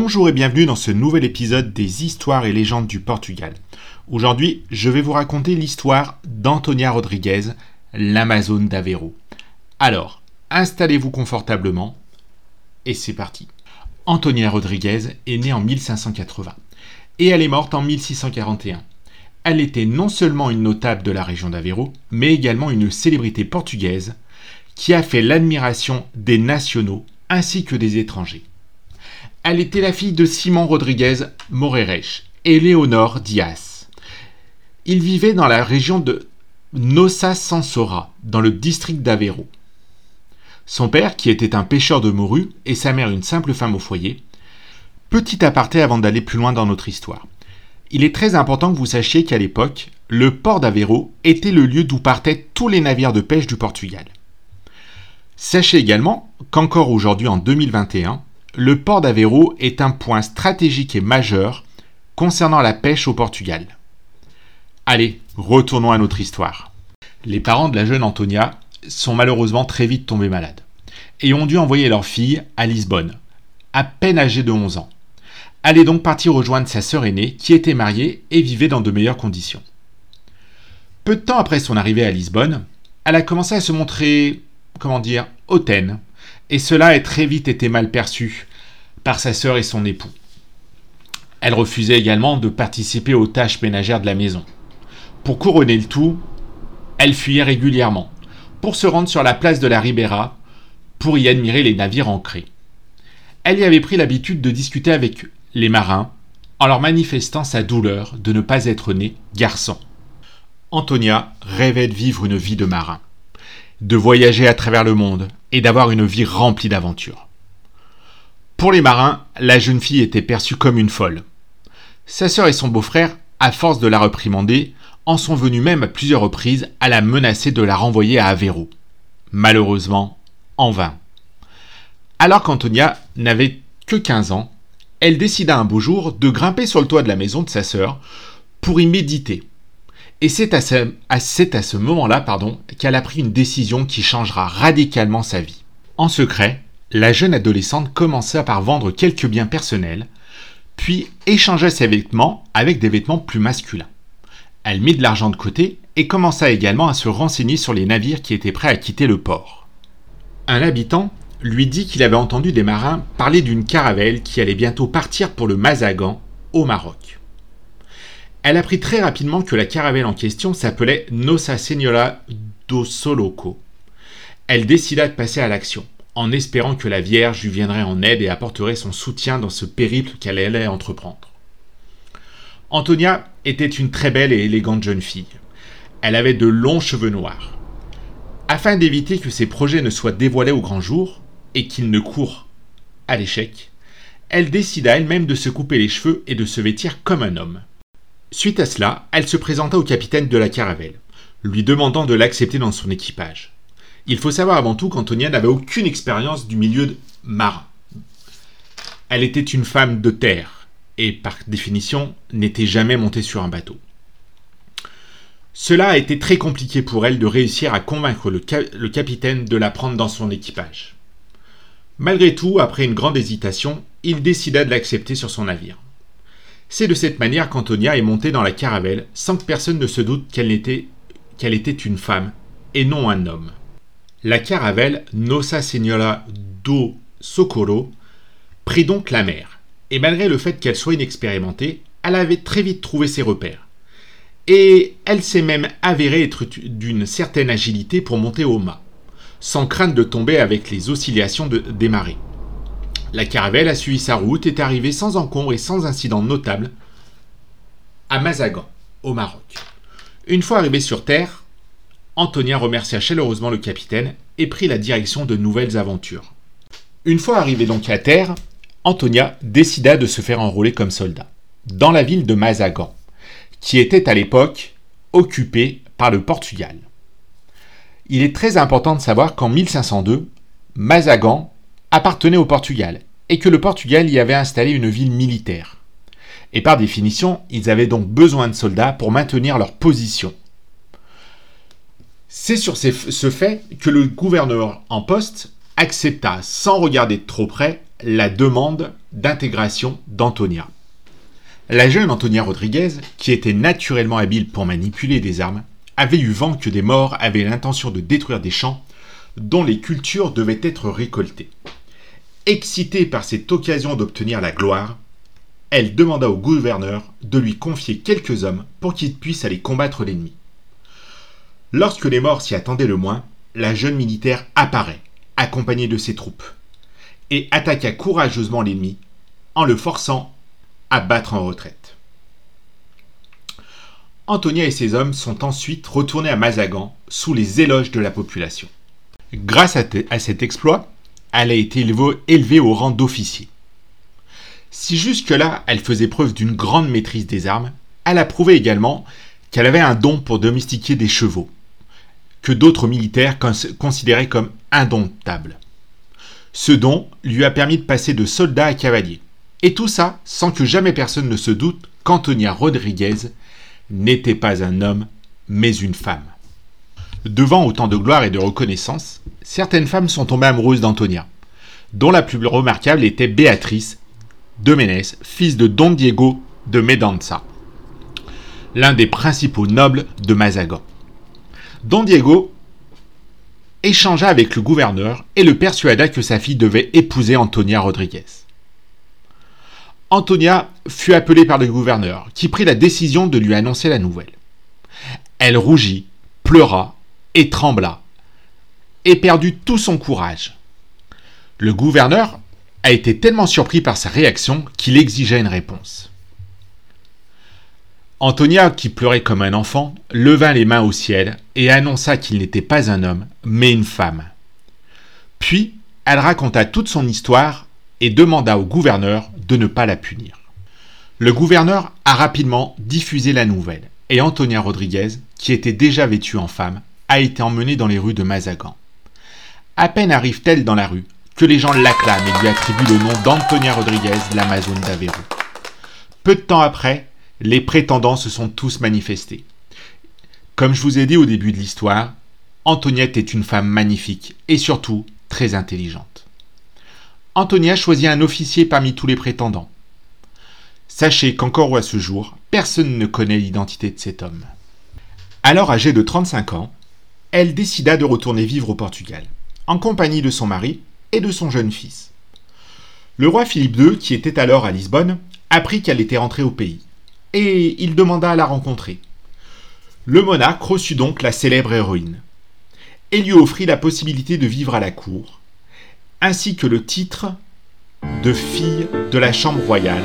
Bonjour et bienvenue dans ce nouvel épisode des histoires et légendes du Portugal. Aujourd'hui, je vais vous raconter l'histoire d'Antonia Rodriguez, l'Amazone d'Aveiro. Alors, installez-vous confortablement et c'est parti. Antonia Rodriguez est née en 1580 et elle est morte en 1641. Elle était non seulement une notable de la région d'Aveiro, mais également une célébrité portugaise qui a fait l'admiration des nationaux ainsi que des étrangers. Elle était la fille de Simon Rodriguez Moreres et Léonore Dias. Ils vivaient dans la région de Nossa Sansora, dans le district d'Aveiro. Son père, qui était un pêcheur de morue, et sa mère une simple femme au foyer. Petit aparté avant d'aller plus loin dans notre histoire. Il est très important que vous sachiez qu'à l'époque, le port d'Aveiro était le lieu d'où partaient tous les navires de pêche du Portugal. Sachez également qu'encore aujourd'hui en 2021, le port d'Aveiro est un point stratégique et majeur concernant la pêche au Portugal. Allez, retournons à notre histoire. Les parents de la jeune Antonia sont malheureusement très vite tombés malades et ont dû envoyer leur fille à Lisbonne, à peine âgée de 11 ans. Elle est donc partie rejoindre sa sœur aînée qui était mariée et vivait dans de meilleures conditions. Peu de temps après son arrivée à Lisbonne, elle a commencé à se montrer, comment dire, hautaine, et cela a très vite été mal perçu par sa sœur et son époux. Elle refusait également de participer aux tâches ménagères de la maison. Pour couronner le tout, elle fuyait régulièrement, pour se rendre sur la place de la Ribera, pour y admirer les navires ancrés. Elle y avait pris l'habitude de discuter avec les marins, en leur manifestant sa douleur de ne pas être née garçon. Antonia rêvait de vivre une vie de marin, de voyager à travers le monde et d'avoir une vie remplie d'aventures. Pour les marins, la jeune fille était perçue comme une folle. Sa sœur et son beau-frère, à force de la réprimander, en sont venus même à plusieurs reprises à la menacer de la renvoyer à Aveiro. Malheureusement, en vain. Alors qu'Antonia n'avait que 15 ans, elle décida un beau jour de grimper sur le toit de la maison de sa sœur pour y méditer. Et c'est à ce, moment-là qu'elle a pris une décision qui changera radicalement sa vie. En secret, la jeune adolescente commença par vendre quelques biens personnels, puis échangea ses vêtements avec des vêtements plus masculins. Elle mit de l'argent de côté et commença également à se renseigner sur les navires qui étaient prêts à quitter le port. Un habitant lui dit qu'il avait entendu des marins parler d'une caravelle qui allait bientôt partir pour le Mazagan, au Maroc. Elle apprit très rapidement que la caravelle en question s'appelait Nossa Senhora do Soloco. Elle décida de passer à l'action en espérant que la Vierge lui viendrait en aide et apporterait son soutien dans ce périple qu'elle allait entreprendre. Antonia était une très belle et élégante jeune fille. Elle avait de longs cheveux noirs. Afin d'éviter que ses projets ne soient dévoilés au grand jour et qu'ils ne courent à l'échec, elle décida elle-même de se couper les cheveux et de se vêtir comme un homme. Suite à cela, elle se présenta au capitaine de la caravelle, lui demandant de l'accepter dans son équipage. Il faut savoir avant tout qu'Antonia n'avait aucune expérience du milieu marin. Elle était une femme de terre et par définition n'était jamais montée sur un bateau. Cela a été très compliqué pour elle de réussir à convaincre le, le capitaine de la prendre dans son équipage. Malgré tout, après une grande hésitation, il décida de l'accepter sur son navire. C'est de cette manière qu'Antonia est montée dans la caravelle sans que personne ne se doute qu'elle était, qu'elle était une femme et non un homme. La caravelle Nossa Senhora do Socorro prit donc la mer, et malgré le fait qu'elle soit inexpérimentée, elle avait très vite trouvé ses repères. Et elle s'est même avérée être d'une certaine agilité pour monter au mât, sans crainte de tomber avec les oscillations de, des marées. La caravelle a suivi sa route et est arrivée sans encombre et sans incident notable à Mazagan, au Maroc. Une fois arrivée sur terre, Antonia remercia chaleureusement le capitaine et prit la direction de nouvelles aventures. Une fois arrivé donc à terre, Antonia décida de se faire enrôler comme soldat, dans la ville de Mazagan, qui était à l'époque occupée par le Portugal. Il est très important de savoir qu'en 1502, Mazagan appartenait au Portugal et que le Portugal y avait installé une ville militaire. Et par définition, ils avaient donc besoin de soldats pour maintenir leur position c'est sur ce fait que le gouverneur en poste accepta, sans regarder de trop près, la demande d'intégration d'Antonia. La jeune Antonia Rodriguez, qui était naturellement habile pour manipuler des armes, avait eu vent que des morts avaient l'intention de détruire des champs dont les cultures devaient être récoltées. Excitée par cette occasion d'obtenir la gloire, elle demanda au gouverneur de lui confier quelques hommes pour qu'il puisse aller combattre l'ennemi. Lorsque les morts s'y attendaient le moins, la jeune militaire apparaît, accompagnée de ses troupes, et attaqua courageusement l'ennemi en le forçant à battre en retraite. Antonia et ses hommes sont ensuite retournés à Mazagan sous les éloges de la population. Grâce à, cet exploit, elle a été élevée au rang d'officier. Si jusque-là elle faisait preuve d'une grande maîtrise des armes, elle a prouvé également qu'elle avait un don pour domestiquer des chevaux, que d'autres militaires considéraient comme indomptables. Ce don lui a permis de passer de soldat à cavalier. Et tout ça sans que jamais personne ne se doute qu'Antonia Rodriguez n'était pas un homme, mais une femme. Devant autant de gloire et de reconnaissance, certaines femmes sont tombées amoureuses d'Antonia, dont la plus remarquable était Béatrice de Ménès, fils de Don Diego de Medanza, l'un des principaux nobles de Mazagan. Don Diego échangea avec le gouverneur et le persuada que sa fille devait épouser Antonia Rodriguez. Antonia fut appelée par le gouverneur, qui prit la décision de lui annoncer la nouvelle. Elle rougit, pleura et trembla, et perdit tout son courage. Le gouverneur a été tellement surpris par sa réaction qu'il exigeait une réponse. Antonia, qui pleurait comme un enfant, leva les mains au ciel et annonça qu'il n'était pas un homme, mais une femme. Puis, elle raconta toute son histoire et demanda au gouverneur de ne pas la punir. Le gouverneur a rapidement diffusé la nouvelle, et Antonia Rodriguez, qui était déjà vêtue en femme, a été emmenée dans les rues de Mazagan. À peine arrive-t-elle dans la rue que les gens l'acclament et lui attribuent le nom d'Antonia Rodriguez, l'Amazone d'Aveyron. Peu de temps après, les prétendants se sont tous manifestés. Comme je vous ai dit au début de l'histoire, Antoniette est une femme magnifique et surtout très intelligente. Antonia choisit un officier parmi tous les prétendants. Sachez qu'encore à ce jour, personne ne connaît l'identité de cet homme. Alors âgée de 35 ans, elle décida de retourner vivre au Portugal, en compagnie de son mari et de son jeune fils. Le roi Philippe II, qui était alors à Lisbonne, apprit qu'elle était rentrée au pays et il demanda à la rencontrer. Le monarque reçut donc la célèbre héroïne et lui offrit la possibilité de vivre à la cour, ainsi que le titre de fille de la chambre royale